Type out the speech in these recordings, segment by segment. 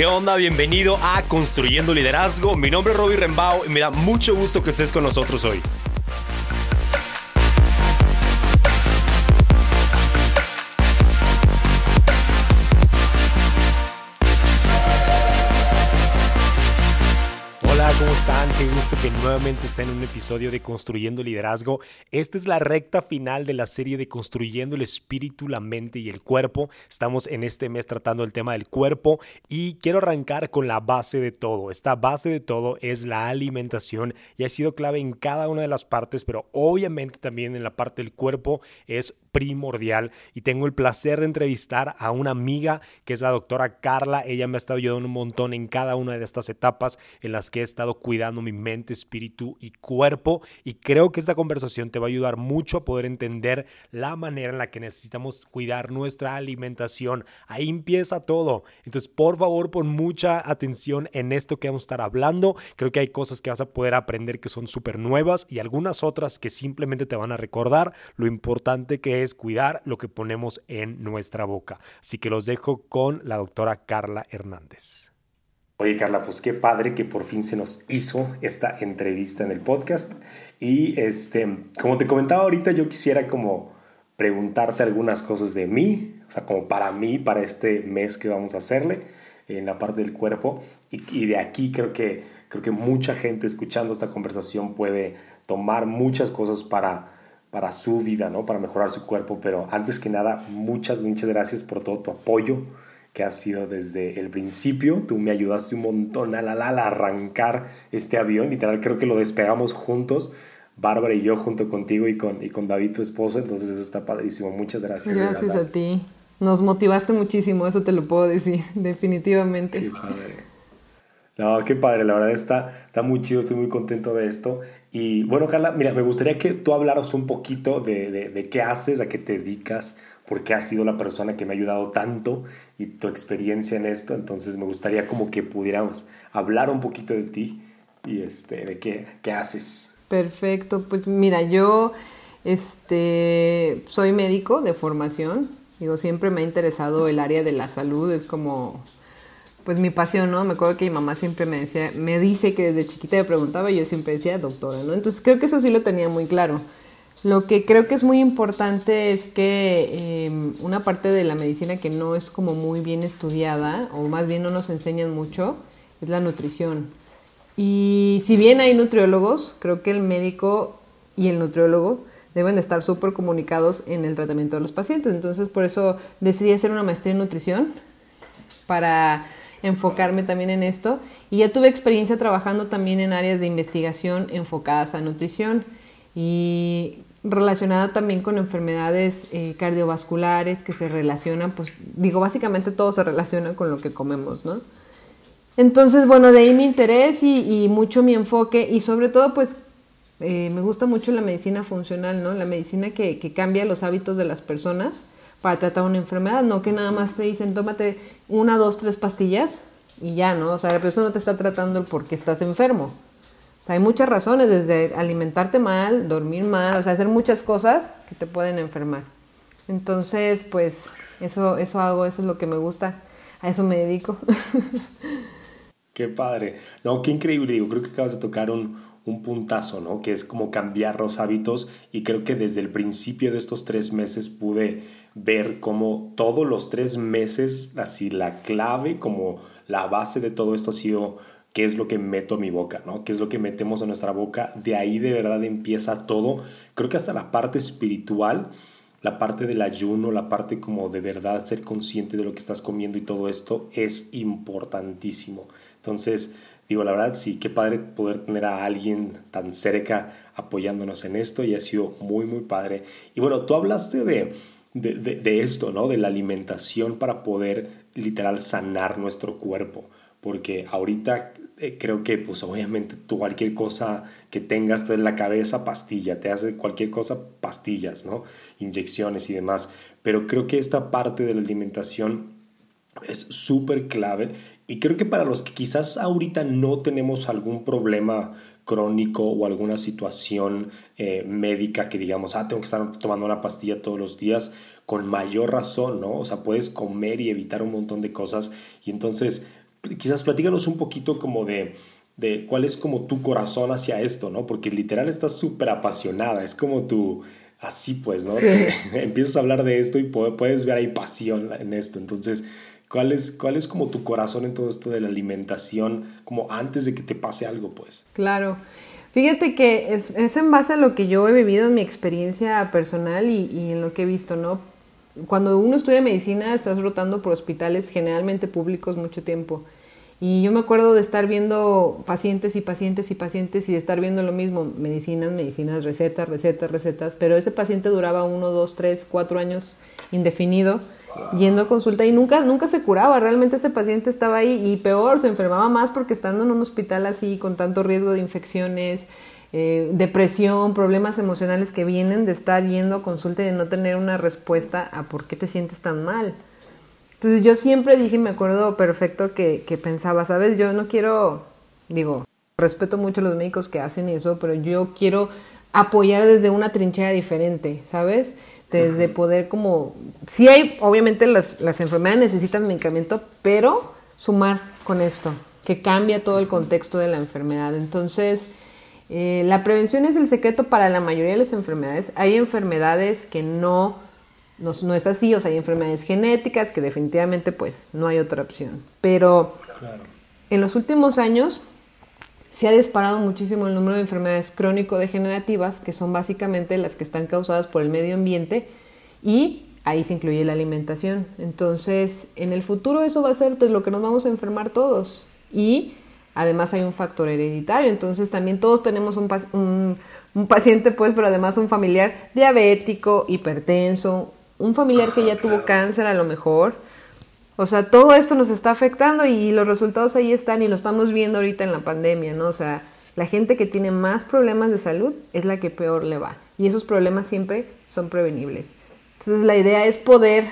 ¿Qué onda? Bienvenido a Construyendo Liderazgo. Mi nombre es Robbie Rembao y me da mucho gusto que estés con nosotros hoy. Que nuevamente estén en un episodio de Construyendo Liderazgo. Esta es la recta final de la serie de Construyendo el Espíritu, la Mente y el Cuerpo. Estamos en este mes tratando el tema del cuerpo y quiero arrancar con la base de todo. Esta base de todo es la alimentación y ha sido clave en cada una de las partes, pero obviamente también en la parte del cuerpo es primordial y tengo el placer de entrevistar a una amiga que es la doctora Carla. Ella me ha estado ayudando un montón en cada una de estas etapas en las que he estado cuidando mi mente, espíritu y cuerpo y creo que esta conversación te va a ayudar mucho a poder entender la manera en la que necesitamos cuidar nuestra alimentación. Ahí empieza todo. Entonces, por favor, pon mucha atención en esto que vamos a estar hablando. Creo que hay cosas que vas a poder aprender que son súper nuevas y algunas otras que simplemente te van a recordar lo importante que es cuidar lo que ponemos en nuestra boca. Así que los dejo con la doctora Carla Hernández. Oye Carla, pues qué padre que por fin se nos hizo esta entrevista en el podcast. Y este, como te comentaba ahorita, yo quisiera como preguntarte algunas cosas de mí, o sea, como para mí, para este mes que vamos a hacerle en la parte del cuerpo. Y, de aquí creo que, creo que mucha gente escuchando esta conversación puede tomar muchas cosas para, para su vida, ¿no? Para mejorar su cuerpo. Pero antes que nada, muchas, muchas gracias por todo tu apoyo que ha sido desde el principio. Tú me ayudaste un montón a, la, la, a arrancar este avión. Literal, creo que lo despegamos juntos. Bárbara y yo junto contigo y con, y con David, tu esposo. Entonces eso está padrísimo. Muchas gracias. Gracias a ti. Nos motivaste muchísimo, eso te lo puedo decir, definitivamente. Qué padre. No, qué padre, la verdad está, está muy chido, estoy muy contento de esto. Y bueno, Carla, mira, me gustaría que tú hablaras un poquito de, de, de qué haces, a qué te dedicas, porque has sido la persona que me ha ayudado tanto y tu experiencia en esto. Entonces me gustaría como que pudiéramos hablar un poquito de ti y este, de qué, qué haces. Perfecto, pues mira, yo este, soy médico de formación. Digo, siempre me ha interesado el área de la salud, es como pues mi pasión, ¿no? Me acuerdo que mi mamá siempre me decía, me dice que desde chiquita me preguntaba y yo siempre decía doctora, ¿no? Entonces creo que eso sí lo tenía muy claro. Lo que creo que es muy importante es que em, una parte de la medicina que no es como muy bien estudiada, o más bien no nos enseñan mucho, es la nutrición. Y si bien hay nutriólogos, creo que el médico y el nutriólogo deben de estar súper comunicados en el tratamiento de los pacientes. Entonces, por eso decidí hacer una maestría en nutrición para enfocarme también en esto. Y ya tuve experiencia trabajando también en áreas de investigación enfocadas a nutrición. Y relacionado también con enfermedades eh, cardiovasculares que se relacionan, pues digo, básicamente todo se relaciona con lo que comemos, ¿no? Entonces, bueno, de ahí mi interés y, mucho mi enfoque y sobre todo, pues, eh, me gusta mucho la medicina funcional, ¿no? La medicina que, cambia los hábitos de las personas para tratar una enfermedad, no que nada más te dicen, tómate una, dos, tres pastillas y ya, ¿no? O sea, la persona no te está tratando el por qué estás enfermo. Hay muchas razones, desde alimentarte mal, dormir mal, o sea, hacer muchas cosas que te pueden enfermar. Entonces, pues, eso, eso hago, eso es lo que me gusta, a eso me dedico. Qué padre. No, qué increíble. Digo, creo que acabas de tocar un, un puntazo, ¿no? Que es como cambiar los hábitos y creo que desde el principio de estos tres meses pude ver cómo todos los tres meses, así la clave, como la base de todo esto ha sido qué es lo que meto a mi boca, ¿no? ¿Qué es lo que metemos a nuestra boca? De ahí de verdad empieza todo. Creo que hasta la parte espiritual, la parte del ayuno, la parte como de verdad ser consciente de lo que estás comiendo y todo esto es importantísimo. Entonces, digo, la verdad, sí, qué padre poder tener a alguien tan cerca apoyándonos en esto y ha sido muy, muy padre. Y bueno, tú hablaste de, de, de esto, ¿no? De la alimentación para poder literal sanar nuestro cuerpo porque ahorita eh, creo que pues obviamente tú cualquier cosa que tengas en la cabeza, pastilla, te hace cualquier cosa, pastillas, ¿no? Inyecciones y demás. Pero creo que esta parte de la alimentación es súper clave y creo que para los que quizás ahorita no tenemos algún problema crónico o alguna situación eh, médica que digamos, ah, tengo que estar tomando una pastilla todos los días, con mayor razón, ¿no? O sea, puedes comer y evitar un montón de cosas y entonces quizás platícanos un poquito como de, de cuál es como tu corazón hacia esto, ¿no? Porque literal estás súper apasionada, es como tu, así pues, ¿no? Empiezas a hablar de esto y puedes ver ahí pasión en esto, entonces... ¿Cuál es, ¿Cuál es como tu corazón en todo esto de la alimentación, como antes de que te pase algo, pues? Claro. Fíjate que es, es en base a lo que yo he vivido en mi experiencia personal y, y, en lo que he visto, ¿no? Cuando uno estudia medicina, estás rotando por hospitales generalmente públicos mucho tiempo. Y yo me acuerdo de estar viendo pacientes y pacientes y pacientes y de estar viendo lo mismo, medicinas, medicinas, recetas, recetas, recetas, pero ese paciente duraba uno, dos, tres, cuatro años indefinido yendo a consulta y nunca, nunca se curaba, realmente ese paciente estaba ahí y peor, se enfermaba más porque estando en un hospital así con tanto riesgo de infecciones, eh, depresión, problemas emocionales que vienen de estar yendo a consulta y de no tener una respuesta a por qué te sientes tan mal. Entonces yo siempre dije, me acuerdo perfecto que, que pensaba, sabes, yo no quiero, digo, respeto mucho a los médicos que hacen eso, pero yo quiero apoyar desde una trinchera diferente, ¿sabes? Desde poder como, sí hay, obviamente las, las enfermedades necesitan medicamento, pero sumar con esto, que cambia todo el contexto de la enfermedad. Entonces, eh, la prevención es el secreto para la mayoría de las enfermedades. Hay enfermedades que no, no, no, es así, o sea, hay enfermedades genéticas que definitivamente pues no hay otra opción. Pero en los últimos años se ha disparado muchísimo el número de enfermedades crónico-degenerativas, que son básicamente las que están causadas por el medio ambiente y ahí se incluye la alimentación. Entonces, en el futuro eso va a ser pues, lo que nos vamos a enfermar todos. Y además hay un factor hereditario, entonces también todos tenemos un, un, un paciente, pues, pero además un familiar diabético, hipertenso, un familiar que ya tuvo cáncer a lo mejor o sea, todo esto nos está afectando y los resultados ahí están y lo estamos viendo ahorita en la pandemia, ¿no? O sea, la gente que tiene más problemas de salud es la que peor le va. Y esos problemas siempre son prevenibles. Entonces la idea es poder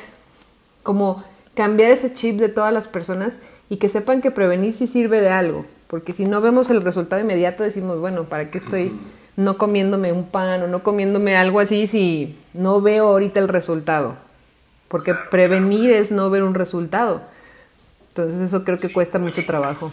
como cambiar ese chip de todas las personas y que sepan que prevenir sí sirve de algo. Porque si no vemos el resultado inmediato decimos, bueno, ¿para qué estoy no comiéndome un pan o no comiéndome algo así si no veo ahorita el resultado? porque prevenir es no ver un resultado. Entonces eso creo que cuesta mucho trabajo.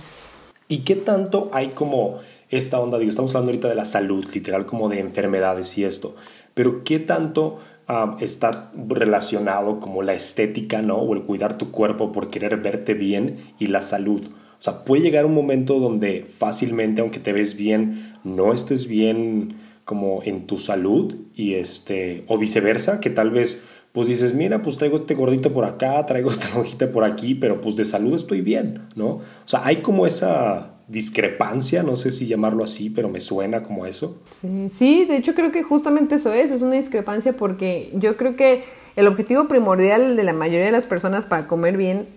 ¿Y qué tanto hay como esta onda? Digo, estamos hablando ahorita de la salud, literal como de enfermedades y esto, pero ¿qué tanto ah, está relacionado como la estética, ¿no? O el cuidar tu cuerpo por querer verte bien y la salud. O sea, puede llegar un momento donde fácilmente, aunque te ves bien, no estés bien como en tu salud y este, o viceversa, que tal vez pues dices, mira, pues traigo este gordito por acá, traigo esta lonjita por aquí, pero pues de salud estoy bien, ¿no? O sea, hay como esa discrepancia, no sé si llamarlo así, pero me suena como eso. Sí, sí, de hecho creo que justamente eso es, es una discrepancia porque yo creo que el objetivo primordial de la mayoría de las personas para comer bien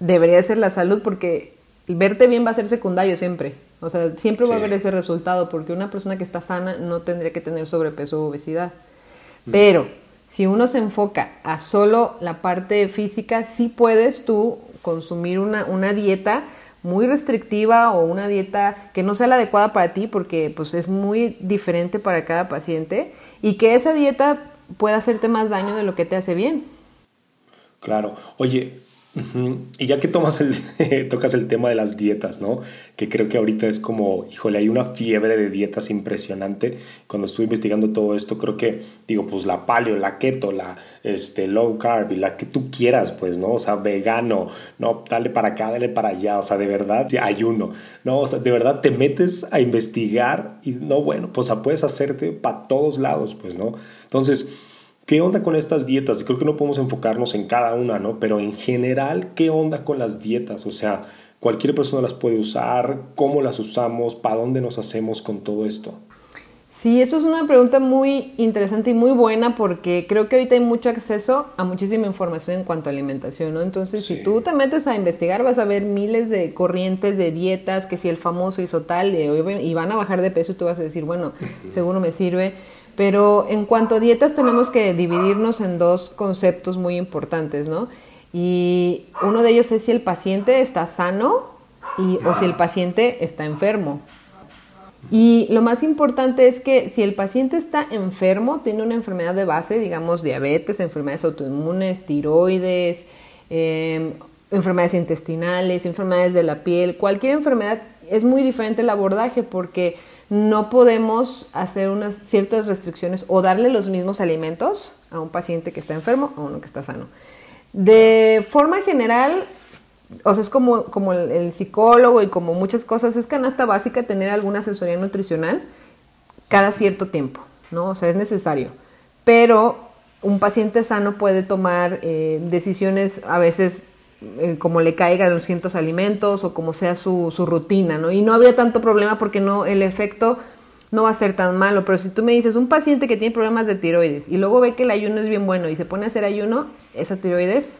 debería ser la salud porque verte bien va a ser secundario siempre. O sea, siempre va a haber ese resultado porque una persona que está sana no tendría que tener sobrepeso o obesidad. Mm. Pero si uno se enfoca a solo la parte física, sí puedes tú consumir una, una dieta muy restrictiva o una dieta que no sea la adecuada para ti porque pues es muy diferente para cada paciente y que esa dieta pueda hacerte más daño de lo que te hace bien. Claro. Oye, y ya que tomas el, tocas el tema de las dietas, ¿no? Que creo que ahorita es como, híjole, hay una fiebre de dietas impresionante. Cuando estuve investigando todo esto, creo que, digo, pues la paleo, la keto, la este, low carb y la que tú quieras, pues, ¿no? O sea, vegano, no, dale para acá, dale para allá, o sea, de verdad, ayuno, ¿no? O sea, de verdad te metes a investigar y, no, bueno, pues, puedes hacerte para todos lados, pues, ¿no? Entonces, ¿Qué onda con estas dietas? Creo que no podemos enfocarnos en cada una, ¿no? Pero en general, ¿qué onda con las dietas? O sea, cualquier persona las puede usar, ¿cómo las usamos? ¿Para dónde nos hacemos con todo esto? Sí, eso es una pregunta muy interesante y muy buena porque creo que ahorita hay mucho acceso a muchísima información en cuanto a alimentación, ¿no? Entonces, si tú te metes a investigar, vas a ver miles de corrientes de dietas, que si el famoso hizo tal eh, y van a bajar de peso, tú vas a decir, bueno, seguro me sirve. Pero en cuanto a dietas tenemos que dividirnos en dos conceptos muy importantes, ¿no? Y uno de ellos es si el paciente está sano y, o si el paciente está enfermo. Y lo más importante es que si el paciente está enfermo, tiene una enfermedad de base, digamos diabetes, enfermedades autoinmunes, tiroides, em, enfermedades intestinales, enfermedades de la piel, cualquier enfermedad es muy diferente el abordaje porque no podemos hacer unas ciertas restricciones o darle los mismos alimentos a un paciente que está enfermo a uno que está sano. De forma general, o sea, es como, como el, psicólogo y como muchas cosas, es canasta básica tener alguna asesoría nutricional cada cierto tiempo, ¿no? O sea, es necesario. Pero un paciente sano puede tomar eh, decisiones a veces eh, como le caiga de los ciertos alimentos o como sea su, su, rutina, ¿no? Y no habría tanto problema porque no, el efecto no va a ser tan malo. Pero si tú me dices, un paciente que tiene problemas de tiroides y luego ve que el ayuno es bien bueno y se pone a hacer ayuno, esa tiroides,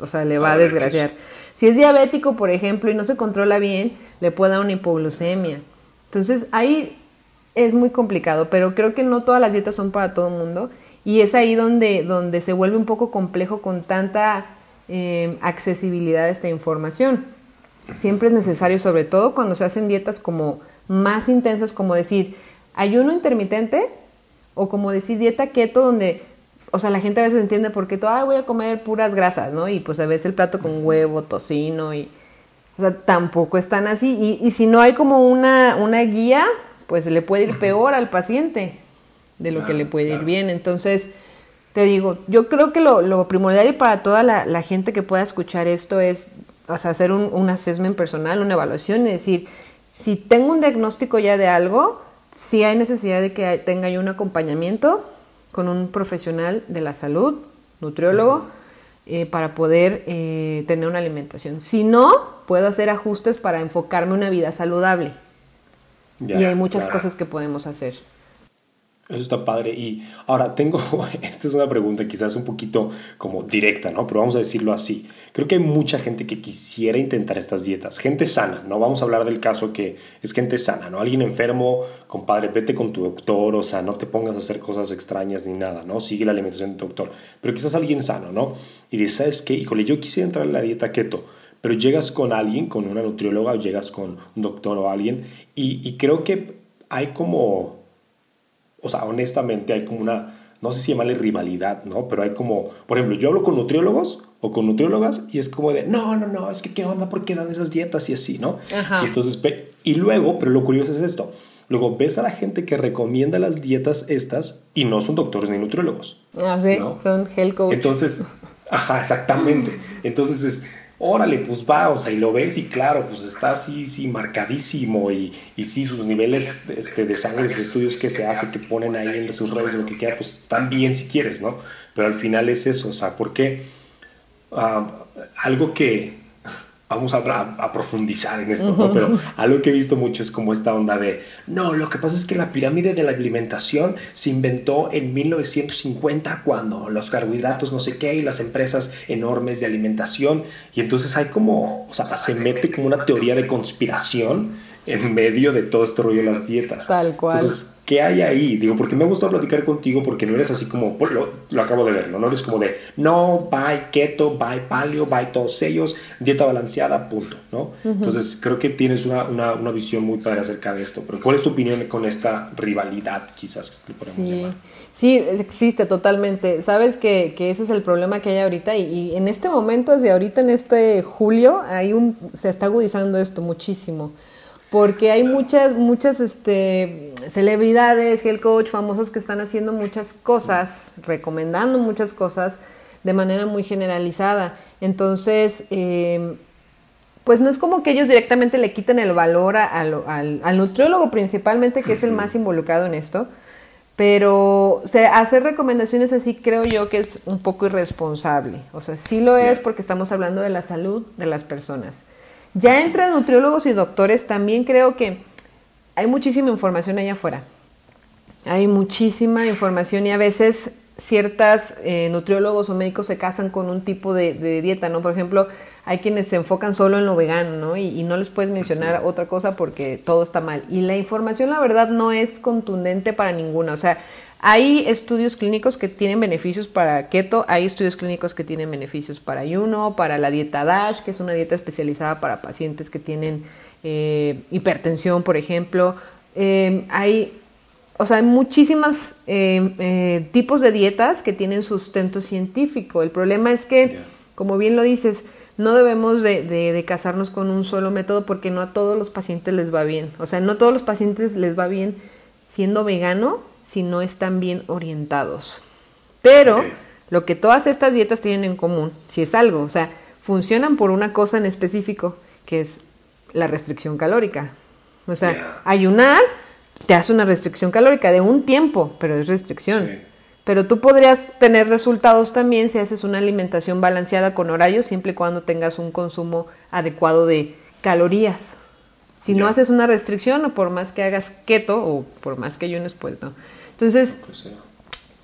o sea, le va a desgraciar. Si es diabético, por ejemplo, y no se controla bien, le puede dar una hipoglucemia. Entonces, ahí es muy complicado, pero creo que no todas las dietas son para todo el mundo. Y es ahí donde, donde se vuelve un poco complejo con tanta eh, accesibilidad a esta información. Siempre es necesario, sobre todo cuando se hacen dietas como más intensas, como decir ayuno intermitente o como decir dieta keto, donde, o sea, la gente a veces entiende por qué todo, voy a comer puras grasas, ¿no? Y pues a veces el plato con huevo, tocino y, o sea, tampoco están así. Y, y si no hay como una, una guía, pues le puede ir peor al paciente de lo que le puede ir bien. Entonces, te digo, yo creo que lo, primordial para toda la, gente que pueda escuchar esto es hacer un, un assessment personal, una evaluación y decir, si tengo un diagnóstico ya de algo, si hay necesidad de que tenga yo un acompañamiento con un profesional de la salud, nutriólogo, eh, para poder eh, tener una alimentación. Si no, puedo hacer ajustes para enfocarme en una vida saludable. y hay muchas cosas que podemos hacer. Eso está padre. Y ahora tengo, esta es una pregunta quizás un poquito como directa, ¿no? Pero vamos a decirlo así. Creo que hay mucha gente que quisiera intentar estas dietas. Gente sana, ¿no? Vamos a hablar del caso que es gente sana, ¿no? Alguien enfermo, compadre, vete con tu doctor, o sea, no te pongas a hacer cosas extrañas ni nada, ¿no? Sigue la alimentación de tu doctor. Pero quizás alguien sano, ¿no? Y dices, ¿sabes qué? Híjole, yo quisiera entrar en la dieta keto. Pero llegas con alguien, con una nutrióloga, o llegas con un doctor o alguien, y, y creo que hay como o sea, honestamente hay como una, no sé si llamarle rivalidad, ¿no? Pero hay como, por ejemplo, yo hablo con nutriólogos o con nutriólogas y es como de, no, no, no, es que qué onda, ¿por qué dan esas dietas y así, ¿no? Y entonces, y luego, pero lo curioso es esto, luego ves a la gente que recomienda las dietas estas y no son doctores ni nutriólogos. Ah, sí, son health coach. Entonces, ajá, exactamente. Entonces es órale, pues va, o sea, y lo ves y claro, pues está así, sí, marcadísimo y, y sí, sus niveles este, de sangre, de estudios que se hace, que ponen ahí en sus redes, lo que quiera, pues están bien si quieres, ¿no? Pero al final es eso, o sea, porque ah, algo que, vamos a, profundizar en esto, ¿no? pero algo que he visto mucho es como esta onda de, no, lo que pasa es que la pirámide de la alimentación se inventó en 1950 cuando los carbohidratos no sé qué y las empresas enormes de alimentación y entonces hay como, o sea, se mete como una teoría de conspiración en medio de todo este rollo de las dietas. Tal cual. Entonces, ¿qué hay ahí? Digo, porque me gusta platicar contigo porque no eres así como, pues, lo, lo acabo de ver, ¿no? No eres como de, no, bye keto, bye paleo, bye todos ellos, dieta balanceada, punto, ¿no? Entonces, creo que tienes una, una, una, visión muy padre acerca de esto. Pero, ¿cuál es tu opinión con esta rivalidad, quizás, sí. Sí, existe totalmente. Sabes que, que, ese es el problema que hay ahorita y, y, en este momento, desde ahorita en este julio, hay un, se está agudizando esto muchísimo porque hay muchas, muchas este, celebridades, el coach famosos que están haciendo muchas cosas, recomendando muchas cosas de manera muy generalizada. Entonces, eh, pues no es como que ellos directamente le quiten el valor al, al, nutriólogo principalmente, que es el más involucrado en esto, pero hacer recomendaciones así creo yo que es un poco irresponsable. O sea, sí lo es porque estamos hablando de la salud de las personas. Ya entre nutriólogos y doctores también creo que hay muchísima información allá afuera. Hay muchísima información y a veces ciertas eh, nutriólogos o médicos se casan con un tipo de, dieta, ¿no? Por ejemplo, hay quienes se enfocan solo en lo vegano, ¿no? Y, y, no les puedes mencionar otra cosa porque todo está mal. Y la información, la verdad, no es contundente para ninguna. O sea, hay estudios clínicos que tienen beneficios para keto, hay estudios clínicos que tienen beneficios para ayuno, para la dieta DASH, que es una dieta especializada para pacientes que tienen eh, hipertensión, por ejemplo. Eh, hay, o sea, hay muchísimos eh, tipos de dietas que tienen sustento científico. El problema es que, como bien lo dices, no debemos de, casarnos con un solo método porque no a todos los pacientes les va bien. O sea, no a todos los pacientes les va bien siendo vegano si no están bien orientados. Pero lo que todas estas dietas tienen en común, si es algo, o sea, funcionan por una cosa en específico, que es la restricción calórica. O sea, ayunar te hace una restricción calórica de un tiempo, pero es restricción. Pero tú podrías tener resultados también si haces una alimentación balanceada con horarios, siempre y cuando tengas un consumo adecuado de calorías. Si no haces una restricción, o por más que hagas keto, o por más que ayunes, pues no. Entonces,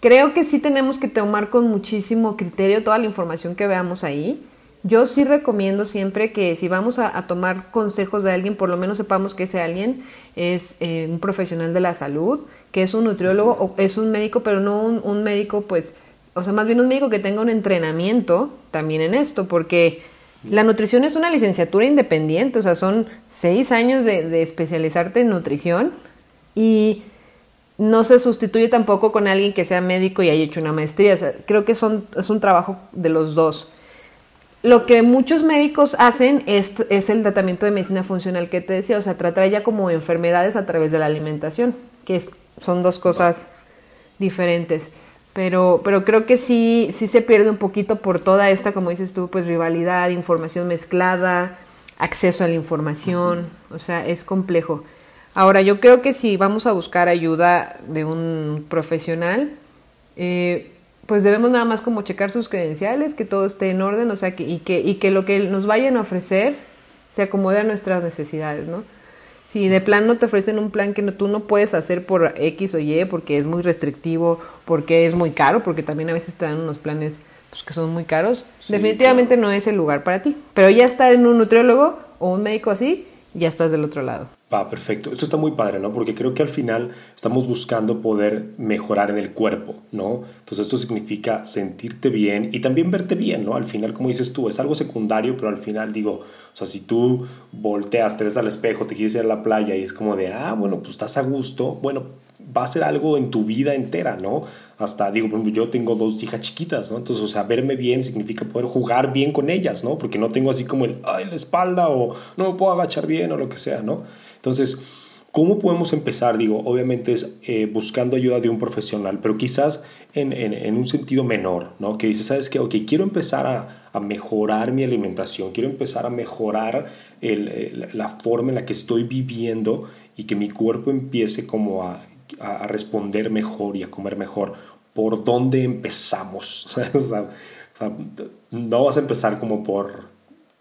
creo que sí tenemos que tomar con muchísimo criterio toda la información que veamos ahí. Yo sí recomiendo siempre que si vamos a, tomar consejos de alguien, por lo menos sepamos que ese alguien es eh, un profesional de la salud, que es un nutriólogo o es un médico, pero no un, médico, pues, o sea, más bien un médico que tenga un entrenamiento también en esto, porque la nutrición es una licenciatura independiente, o sea, son seis años de, especializarte en nutrición y no se sustituye tampoco con alguien que sea médico y haya hecho una maestría. O sea, creo que son, es un trabajo de los dos. Lo que muchos médicos hacen es, el tratamiento de medicina funcional que te decía, o sea, tratar ya como enfermedades a través de la alimentación, que son dos cosas diferentes. Pero, pero creo que sí, sí se pierde un poquito por toda esta, como dices tú, pues rivalidad, información mezclada, acceso a la información, o sea, es complejo. Ahora, yo creo que si vamos a buscar ayuda de un profesional, eh, pues debemos nada más como checar sus credenciales, que todo esté en orden, o sea, que, y, que, y que lo que nos vayan a ofrecer se acomode a nuestras necesidades, ¿no? Si de plan no te ofrecen un plan que no, tú no puedes hacer por X o Y porque es muy restrictivo, porque es muy caro, porque también a veces te dan unos planes pues, que son muy caros, definitivamente no es el lugar para ti. Pero ya estar en un nutriólogo o un médico así, ya estás del otro lado. Va, perfecto. Esto está muy padre, ¿no? Porque creo que al final estamos buscando poder mejorar en el cuerpo, ¿no? Entonces esto significa sentirte bien y también verte bien, ¿no? Al final, como dices tú, es algo secundario, pero al final digo, o sea, si tú volteas, te ves al espejo, te quieres ir a la playa y es como de, ah, bueno, pues estás a gusto, bueno, va a ser algo en tu vida entera, ¿no? Hasta, digo, yo tengo dos hijas chiquitas, ¿no? Entonces, o sea, verme bien significa poder jugar bien con ellas, ¿no? Porque no tengo así como el, ay, la espalda o no me puedo agachar bien o lo que sea, ¿no? Entonces, ¿cómo podemos empezar? Digo, obviamente es eh, buscando ayuda de un profesional, pero quizás en, en, un sentido menor, ¿no? Que dices, ¿sabes qué? Ok, quiero empezar a, a mejorar mi alimentación, quiero empezar a mejorar el, la forma en la que estoy viviendo y que mi cuerpo empiece como a a, responder mejor y a comer mejor, ¿por dónde empezamos? o sea, no vas a empezar como por,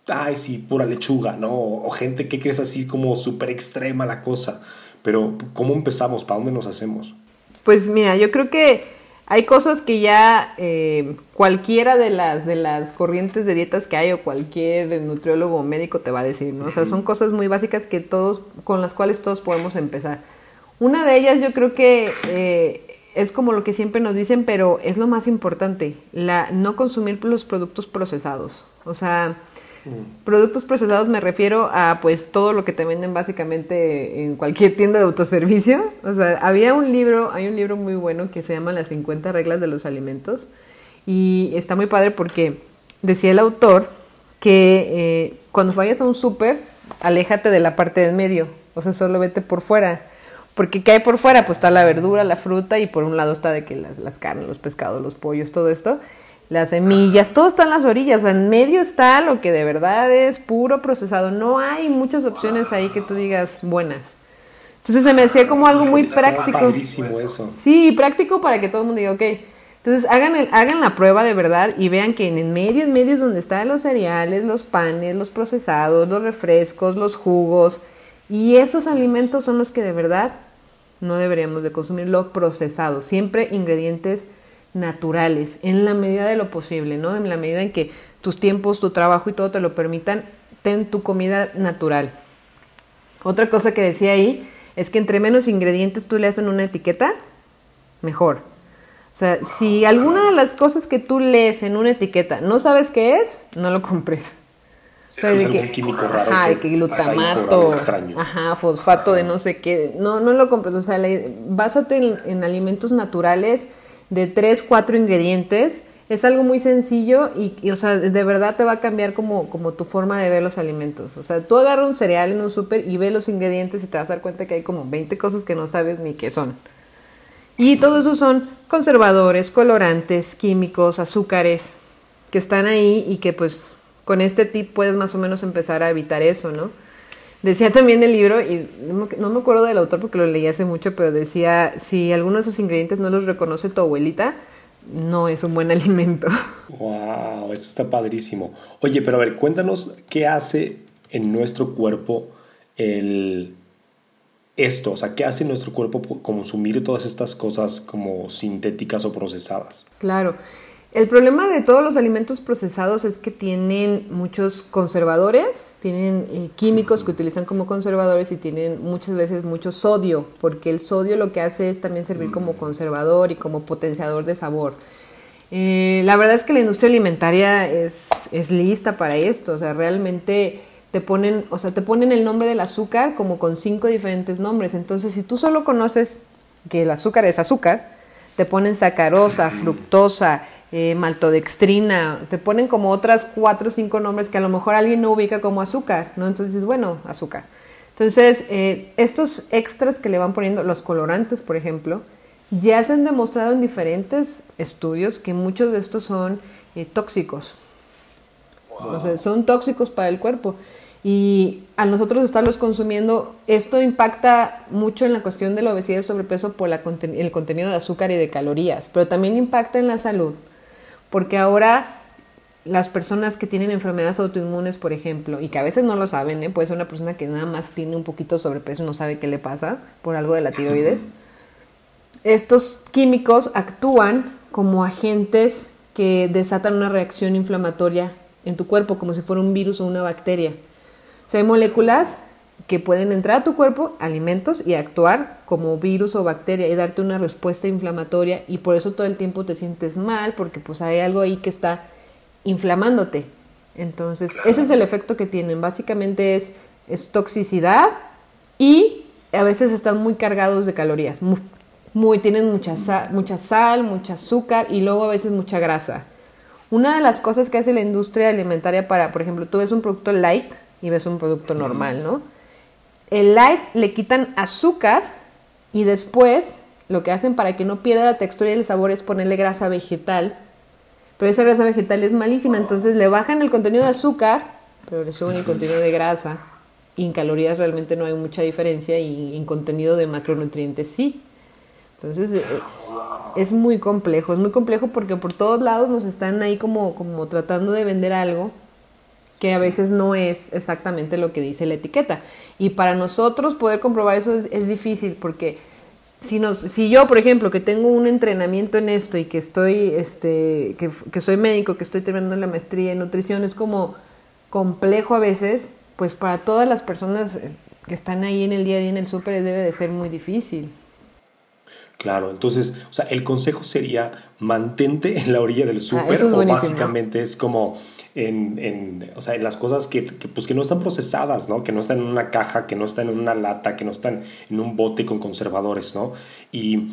ay, sí, pura lechuga, ¿no? O gente que crees así como súper extrema la cosa. Pero, ¿cómo empezamos? ¿Para dónde nos hacemos? Pues mira, yo creo que hay cosas que ya eh, cualquiera de las, de las corrientes de dietas que hay o cualquier nutriólogo o médico te va a decir, ¿no? O sea, son cosas muy básicas que todos, con las cuales todos podemos empezar. Una de ellas yo creo que eh, es como lo que siempre nos dicen, pero es lo más importante, la no consumir los productos procesados. O sea, mm. productos procesados me refiero a pues todo lo que te venden básicamente en cualquier tienda de autoservicio. O sea, había un libro, hay un libro muy bueno que se llama Las 50 reglas de los alimentos y está muy padre porque decía el autor que eh, cuando vayas a un súper, aléjate de la parte del medio, o sea, solo vete por fuera porque ¿qué hay por fuera? Pues está la verdura, la fruta y por un lado está de que las, carnes, los pescados, los pollos, todo esto. Las semillas, todo está en las orillas. O sea, en medio está lo que de verdad es puro procesado. No hay muchas opciones ahí que tú digas buenas. Entonces se me hacía como algo muy práctico. Eso. Sí, práctico para que todo el mundo diga, ok. Entonces hagan, el, hagan la prueba de verdad y vean que en medio, en medio es donde están los cereales, los panes, los procesados, los refrescos, los jugos. Y esos alimentos son los que de verdad no deberíamos de consumirlo procesado, siempre ingredientes naturales, en la medida de lo posible, ¿no? En la medida en que tus tiempos, tu trabajo y todo te lo permitan, ten tu comida natural. Otra cosa que decía ahí es que entre menos ingredientes tú le en una etiqueta, mejor. O sea, si alguna de las cosas que tú lees en una etiqueta no sabes qué es, no lo compres de químico raro. Ajá, que glutamato. Ajá, fosfato de no sé qué. No, no lo compres. O sea, básate en, alimentos naturales de 3, 4 ingredientes es algo muy sencillo y, o sea, de verdad te va a cambiar como, como tu forma de ver los alimentos. O sea, tú agarras un cereal en un súper y ves los ingredientes y te vas a dar cuenta que hay como 20 cosas que no sabes ni qué son. Y todo eso son conservadores, colorantes, químicos, azúcares que están ahí y que pues con este tip puedes más o menos empezar a evitar eso, ¿no? Decía también el libro, y no me acuerdo del autor porque lo leí hace mucho, pero decía, si alguno de esos ingredientes no los reconoce tu abuelita, no es un buen alimento. ¡Wow! Eso está padrísimo. Oye, pero a ver, cuéntanos qué hace en nuestro cuerpo el esto, o sea, ¿qué hace nuestro cuerpo consumir todas estas cosas como sintéticas o procesadas? Claro. El problema de todos los alimentos procesados es que tienen muchos conservadores, tienen eh, químicos que utilizan como conservadores y tienen muchas veces mucho sodio, porque el sodio lo que hace es también servir como conservador y como potenciador de sabor. Eh, la verdad es que la industria alimentaria es, es lista para esto, o sea, realmente te ponen, o sea, te ponen el nombre del azúcar como con cinco diferentes nombres. Entonces, si tú solo conoces que el azúcar es azúcar, te ponen sacarosa, fructosa, eh, maltodextrina, te ponen como otras cuatro o cinco nombres que a lo mejor alguien no ubica como azúcar, ¿no? Entonces dices, bueno, azúcar. Entonces, eh, estos extras que le van poniendo, los colorantes, por ejemplo, ya se han demostrado en diferentes estudios que muchos de estos son eh, tóxicos. O sea, son tóxicos para el cuerpo. Y a nosotros estarlos consumiendo, esto impacta mucho en la cuestión de la obesidad y sobrepeso por la, el contenido de azúcar y de calorías, pero también impacta en la salud, porque ahora las personas que tienen enfermedades autoinmunes, por ejemplo, y que a veces no lo saben, ¿eh? puede ser una persona que nada más tiene un poquito de sobrepeso y no sabe qué le pasa por algo de la tiroides, estos químicos actúan como agentes que desatan una reacción inflamatoria en tu cuerpo, como si fuera un virus o una bacteria hay moléculas que pueden entrar a tu cuerpo, alimentos, y actuar como virus o bacteria y darte una respuesta inflamatoria y por eso todo el tiempo te sientes mal porque pues hay algo ahí que está inflamándote. Entonces, ese es el efecto que tienen. Básicamente es, es toxicidad y a veces están muy cargados de calorías. Muy, tienen mucha mucha sal, mucha azúcar y luego a veces mucha grasa. Una de las cosas que hace la industria alimentaria para, por ejemplo, tú ves un producto light, y ves un producto normal, ¿no? El light le quitan azúcar y después lo que hacen para que no pierda la textura y el sabor es ponerle grasa vegetal. Pero esa grasa vegetal es malísima, entonces le bajan el contenido de azúcar, pero le suben el contenido de grasa. Y en calorías realmente no hay mucha diferencia y en contenido de macronutrientes sí. Entonces eh, es muy complejo, es muy complejo porque por todos lados nos están ahí como, como tratando de vender algo que a veces no es exactamente lo que dice la etiqueta. Y para nosotros poder comprobar eso es, difícil porque si, nos, si yo, por ejemplo, que tengo un entrenamiento en esto y que estoy, este, que, que soy médico, que estoy terminando la maestría en nutrición, es como complejo a veces, pues para todas las personas que están ahí en el día a día en el súper debe de ser muy difícil. Claro, entonces, o sea, el consejo sería mantente en la orilla del ah, súper o básicamente es como en, en, o sea, en las cosas que, pues, que no están procesadas, ¿no? Que no están en una caja, que no están en una lata, que no están en un bote con conservadores, ¿no? Y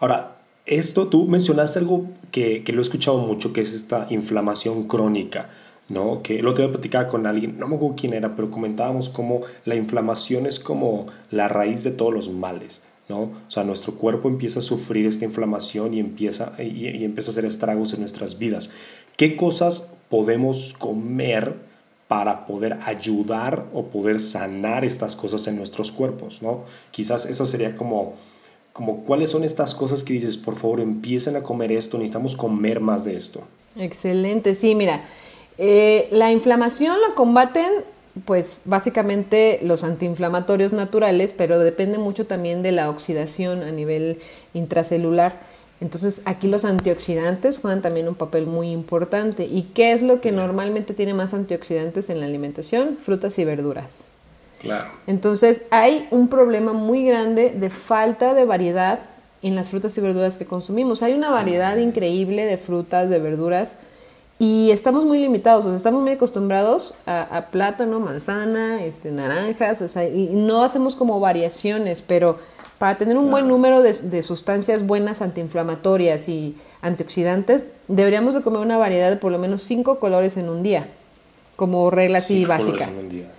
ahora, esto tú mencionaste algo que, que lo he escuchado mucho, que es esta inflamación crónica. ¿no? Que el otro día platicaba con alguien, no me acuerdo quién era, pero comentábamos cómo la inflamación es como la raíz de todos los males, ¿no? O sea, nuestro cuerpo empieza a sufrir esta inflamación y empieza, y, y empieza a hacer estragos en nuestras vidas. ¿Qué cosas podemos comer para poder ayudar o poder sanar estas cosas en nuestros cuerpos, ¿no? Quizás eso sería como, como cuáles son estas cosas que dices, por favor, empiecen a comer esto, necesitamos comer más de esto. Excelente, sí, mira, eh, la inflamación la combaten pues básicamente los antiinflamatorios naturales, pero depende mucho también de la oxidación a nivel intracelular. Entonces aquí los antioxidantes juegan también un papel muy importante. ¿Y qué es lo que normalmente tiene más antioxidantes en la alimentación? Frutas y verduras. Claro. Entonces hay un problema muy grande de falta de variedad en las frutas y verduras que consumimos. Hay una variedad increíble de frutas, de verduras, y estamos muy limitados, o sea, estamos muy acostumbrados a, plátano, manzana, este, naranjas, o sea, y no hacemos como variaciones, pero para tener un buen número de, sustancias buenas antiinflamatorias y antioxidantes, deberíamos de comer una variedad de por lo menos cinco colores en un día, como regla así básica. En un día.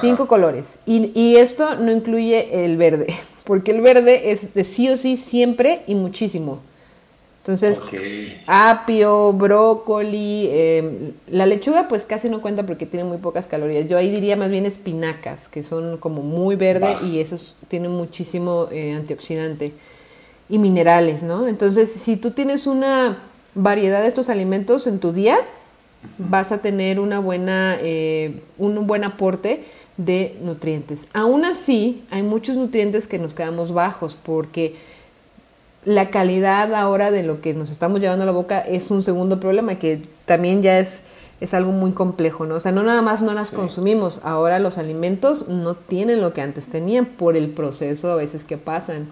Cinco colores. Y, y, esto no incluye el verde, porque el verde es de sí o sí siempre y muchísimo. Entonces, apio, brócoli, em, la lechuga pues casi no cuenta porque tiene muy pocas calorías. Yo ahí diría más bien espinacas, que son como muy verde y esos tienen muchísimo eh, antioxidante y minerales, ¿no? Entonces, si tú tienes una variedad de estos alimentos en tu día, vas a tener una buena, eh, un buen aporte de nutrientes. Aún así, hay muchos nutrientes que nos quedamos bajos porque la calidad ahora de lo que nos estamos llevando a la boca es un segundo problema que también ya es, es algo muy complejo, ¿no? O sea, no nada más no las consumimos, ahora los alimentos no tienen lo que antes tenían por el proceso a veces que pasan.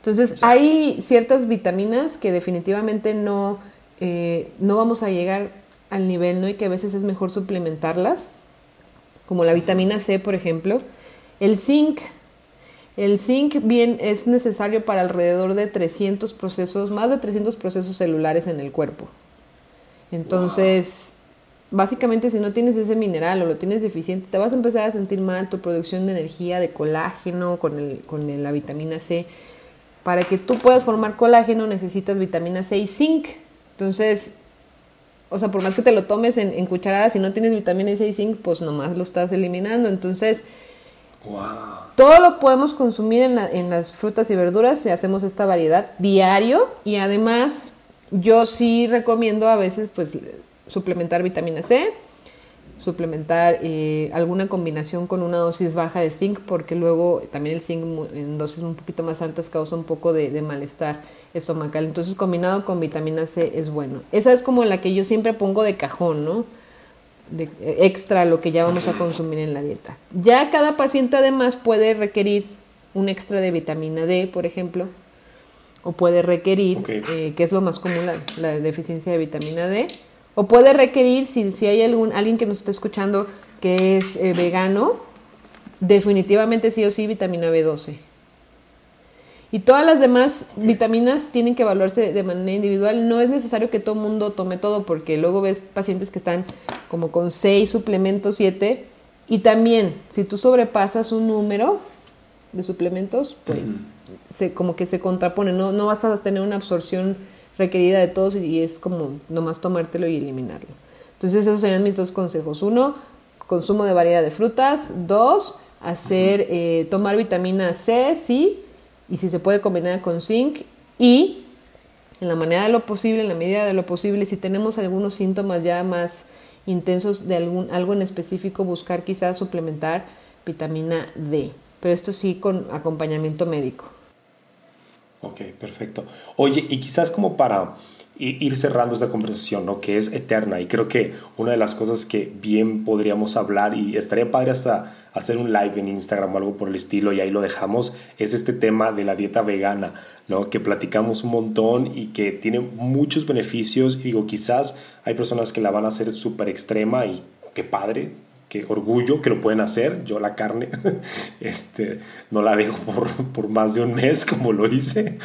Entonces, hay ciertas vitaminas que definitivamente no, eh, no vamos a llegar al nivel, ¿no? Y que a veces es mejor suplementarlas, como la vitamina C, por ejemplo. El zinc el zinc bien es necesario para alrededor de 300 procesos, más de 300 procesos celulares en el cuerpo. Entonces, básicamente si no tienes ese mineral o lo tienes deficiente, te vas a empezar a sentir mal tu producción de energía, de colágeno con, la vitamina C. Para que tú puedas formar colágeno necesitas vitamina C y zinc. Entonces, o sea, por más que te lo tomes en cucharadas, si no tienes vitamina C y zinc, pues nomás lo estás eliminando. Entonces, todo lo podemos consumir en, las frutas y verduras si hacemos esta variedad diario y además yo sí recomiendo a veces pues suplementar vitamina C, suplementar eh, alguna combinación con una dosis baja de zinc porque luego también el zinc en dosis un poquito más altas causa un poco de, de malestar estomacal. Entonces combinado con vitamina C es bueno. Esa es como la que yo siempre pongo de cajón, ¿no? De extra lo que ya vamos a consumir en la dieta. Ya cada paciente además puede requerir un extra de vitamina D, por ejemplo, o puede requerir, eh, que es lo más común, la, deficiencia de vitamina D, o puede requerir, si, si hay algún, alguien que nos está escuchando que es eh, vegano, definitivamente sí o sí vitamina B12. Y todas las demás vitaminas tienen que evaluarse de manera individual. No es necesario que todo el mundo tome todo, porque luego ves pacientes que están como con 6 suplementos, 7. Y también, si tú sobrepasas un número de suplementos, pues se, como que se contrapone. No, no vas a tener una absorción requerida de todos y es como nomás tomártelo y eliminarlo. Entonces, esos serían mis dos consejos. Uno, consumo de variedad de frutas. Dos, hacer, eh, tomar vitamina C, sí y si se puede combinar con zinc y en la manera de lo posible, en la medida de lo posible, si tenemos algunos síntomas ya más intensos de algún, algo en específico, buscar quizás suplementar vitamina D, pero esto sí con acompañamiento médico. Ok, perfecto. Oye, y quizás como para ir cerrando esta conversación, ¿no? Que es eterna y creo que una de las cosas que bien podríamos hablar y estaría padre hasta hacer un live en Instagram o algo por el estilo y ahí lo dejamos, es este tema de la dieta vegana, ¿no? Que platicamos un montón y que tiene muchos beneficios. digo, quizás hay personas que la van a hacer súper extrema y qué padre, qué orgullo que lo pueden hacer. Yo la carne este, no la dejo por, por más de un mes como lo hice,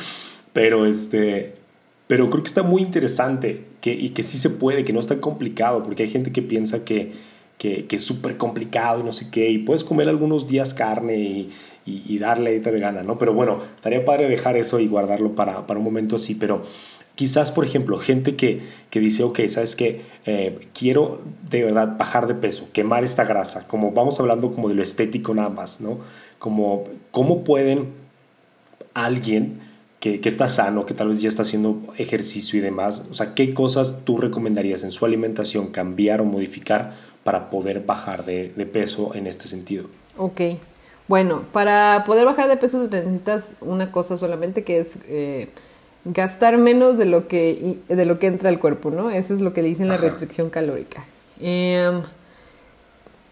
pero este pero creo que está muy interesante que, y que sí se puede, que no es tan complicado, porque hay gente que piensa que, que, es súper complicado y no sé qué, y puedes comer algunos días carne y, y, darle dieta vegana, ¿no? Pero bueno, estaría padre dejar eso y guardarlo para, para un momento así, pero quizás, por ejemplo, gente que, que dice, ok, ¿sabes qué? Eh, quiero de verdad bajar de peso, quemar esta grasa, como vamos hablando como de lo estético nada más, ¿no? Como, ¿cómo pueden alguien que, está sano, que tal vez ya está haciendo ejercicio y demás, o sea, ¿qué cosas tú recomendarías en su alimentación cambiar o modificar para poder bajar de, peso en este sentido? Ok, bueno, para poder bajar de peso necesitas una cosa solamente que es eh, gastar menos de lo, que, de lo que entra al cuerpo, ¿no? Eso es lo que dicen la restricción calórica. Eh,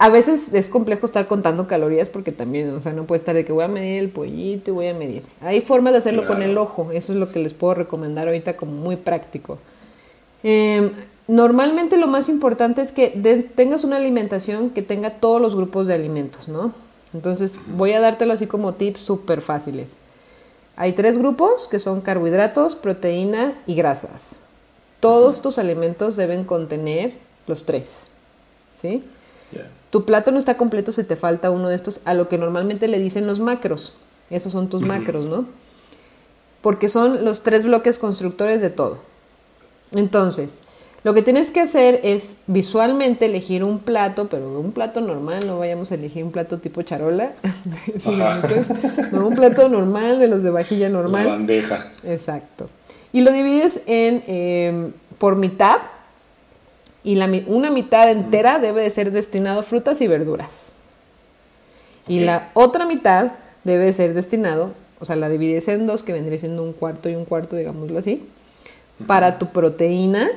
a veces es complejo estar contando calorías porque también, o sea, no puede estar de que voy a medir el pollito y voy a medir. Hay formas de hacerlo con el ojo, eso es lo que les puedo recomendar ahorita como muy práctico. Em, normalmente lo más importante es que tengas una alimentación que tenga todos los grupos de alimentos, ¿no? Entonces voy a dártelo así como tips súper fáciles. Hay tres grupos que son carbohidratos, proteína y grasas. Todos tus alimentos deben contener los tres. ¿Sí? Tu plato no está completo si te falta uno de estos, a lo que normalmente le dicen los macros. Esos son tus macros, ¿no? Porque son los tres bloques constructores de todo. Entonces, lo que tienes que hacer es visualmente elegir un plato, pero un plato normal, no vayamos a elegir un plato tipo charola, no, un plato normal, de los de vajilla normal. Una bandeja. Exacto. Y lo divides en em, por mitad, y la, una mitad entera debe de ser destinado a frutas y verduras. Y la otra mitad debe de ser destinado, o sea, la divides en dos, que vendría siendo un cuarto y un cuarto, digámoslo así, para tu proteína,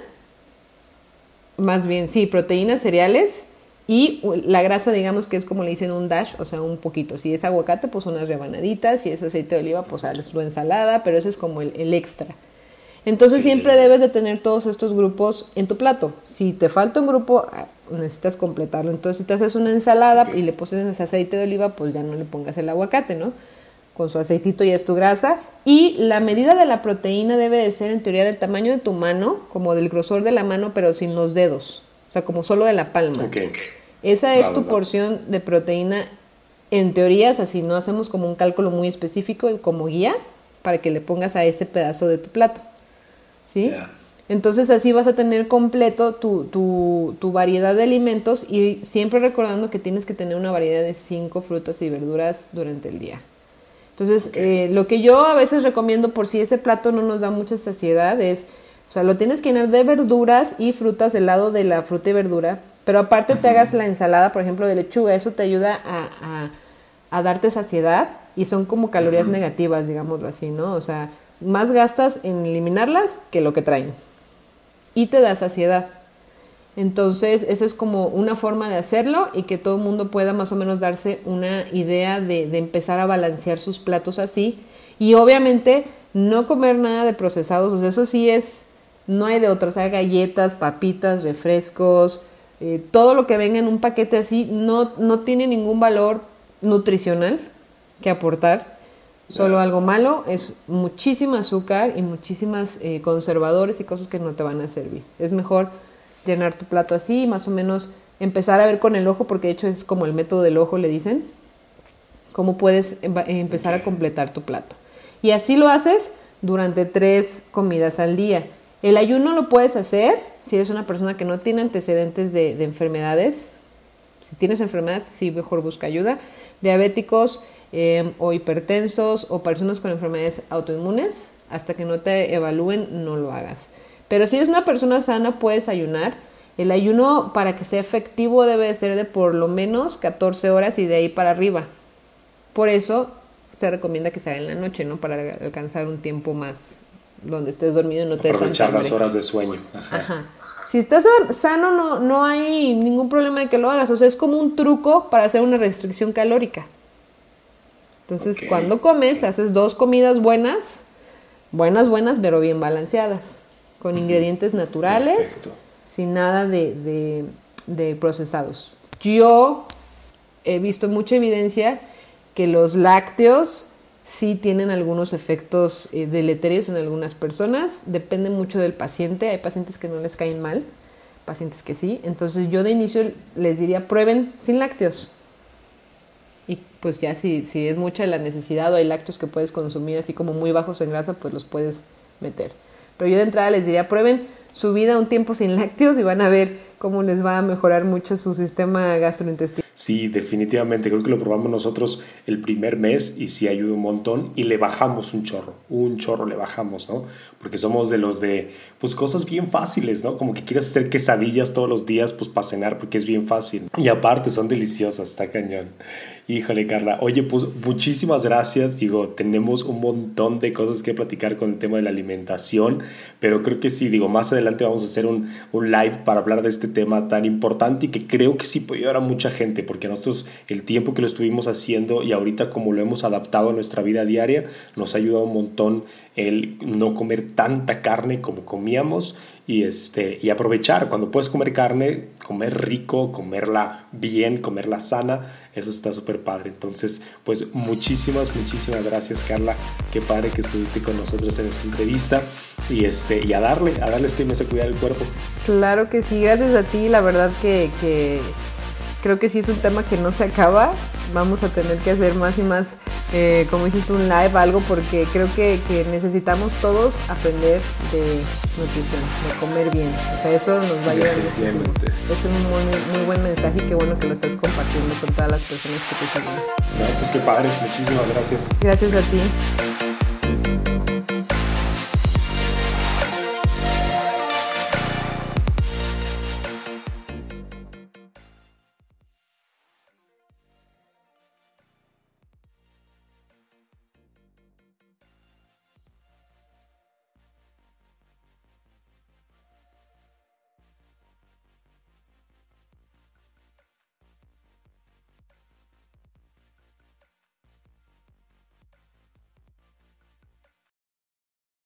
más bien, sí, proteínas, cereales y la grasa, digamos que es como le dicen un dash, o sea, un poquito. Si es aguacate, pues unas rebanaditas, si es aceite de oliva, pues tu ensalada, pero eso es como el extra. Entonces siempre debes de tener todos estos grupos en tu plato. Si te falta un grupo, ah, necesitas completarlo. Entonces si te haces una ensalada y le pones ese aceite de oliva, pues ya no le pongas el aguacate, ¿no? Con su aceitito ya es tu grasa. Y la medida de la proteína debe de ser en teoría del tamaño de tu mano, como del grosor de la mano, pero sin los dedos. O sea, como solo de la palma. Esa es tu porción de proteína en teoría, o sea, si no hacemos como un cálculo muy específico como guía para que le pongas a ese pedazo de tu plato. ¿Sí? Entonces así vas a tener completo tu, tu, variedad de alimentos y siempre recordando que tienes que tener una variedad de cinco frutas y verduras durante el día. Entonces, eh, lo que yo a veces recomiendo por si ese plato no nos da mucha saciedad es, o sea, lo tienes que llenar de verduras y frutas del lado de la fruta y verdura, pero aparte te hagas la ensalada, por ejemplo, de lechuga, eso te ayuda a, a, darte saciedad y son como calorías negativas, digámoslo así, ¿no? O sea, más gastas en eliminarlas que lo que traen. Y te da saciedad. Entonces, esa es como una forma de hacerlo y que todo el mundo pueda más o menos darse una idea de, de, empezar a balancear sus platos así. Y obviamente no comer nada de procesados, o sea, eso sí es, no hay de otras, hay galletas, papitas, refrescos, eh, todo lo que venga en un paquete así no, no tiene ningún valor nutricional que aportar Solo algo malo es muchísimo azúcar y muchísimas eh, conservadores y cosas que no te van a servir. Es mejor llenar tu plato así, más o menos empezar a ver con el ojo, porque de hecho es como el método del ojo, le dicen, cómo puedes empezar a completar tu plato. Y así lo haces durante tres comidas al día. El ayuno lo puedes hacer si eres una persona que no tiene antecedentes de, de enfermedades. Si tienes enfermedad, sí, mejor busca ayuda. Diabéticos, Em, o hipertensos o personas con enfermedades autoinmunes, hasta que no te evalúen, no lo hagas. Pero si eres una persona sana, puedes ayunar. El ayuno para que sea efectivo debe ser de por lo menos 14 horas y de ahí para arriba. Por eso se recomienda que se haga en la noche, ¿no? Para alcanzar un tiempo más donde estés dormido y no te Aprovechar las horas de sueño. Si estás sano, no, no hay ningún problema de que lo hagas. O sea, es como un truco para hacer una restricción calórica. Entonces, cuando comes, haces dos comidas buenas, buenas, buenas, pero bien balanceadas, con ingredientes naturales, sin nada de, procesados. Yo he visto mucha evidencia que los lácteos sí tienen algunos efectos eh, deleterios en algunas personas, depende mucho del paciente, hay pacientes que no les caen mal, pacientes que sí, entonces yo de inicio les diría prueben sin lácteos, y pues ya si, si es mucha la necesidad o hay lácteos que puedes consumir así como muy bajos en grasa, pues los puedes meter. Pero yo de entrada les diría, prueben su vida un tiempo sin lácteos y van a ver cómo les va a mejorar mucho su sistema gastrointestinal. Sí, definitivamente. Creo que lo probamos nosotros el primer mes y sí ayuda un montón y le bajamos un chorro, un chorro le bajamos, ¿no? Porque somos de los de, pues cosas bien fáciles, ¿no? Como que quieres hacer quesadillas todos los días, pues para cenar porque es bien fácil. Y aparte son deliciosas, está cañón. Híjole, Carla. Oye, pues muchísimas gracias. Digo, tenemos un montón de cosas que platicar con el tema de la alimentación, pero creo que sí, digo, más adelante vamos a hacer un, un live para hablar de este tema tan importante y que creo que sí puede ayudar a mucha gente porque nosotros el tiempo que lo estuvimos haciendo y ahorita como lo hemos adaptado a nuestra vida diaria, nos ha ayudado un montón el no comer tanta carne como comíamos y, este, y aprovechar. Cuando puedes comer carne, comer rico, comerla bien, comerla sana, eso está súper padre. Entonces, pues muchísimas, muchísimas gracias Carla. Qué padre que estuviste con nosotros en esta entrevista y, este, y a darle, a darle este mes a cuidar el cuerpo. Claro que sí, gracias a ti. La verdad que, que creo que sí es un tema que no se acaba. Vamos a tener que hacer más y más, eh, como hiciste un live, algo, porque creo que, que, necesitamos todos aprender de nutrición, de comer bien. O sea, eso nos va a ayudar muchísimo. Es un muy, muy buen mensaje y qué bueno que lo estás compartiendo con todas las personas que te siguen. Pues qué padre, muchísimas gracias. Gracias a ti.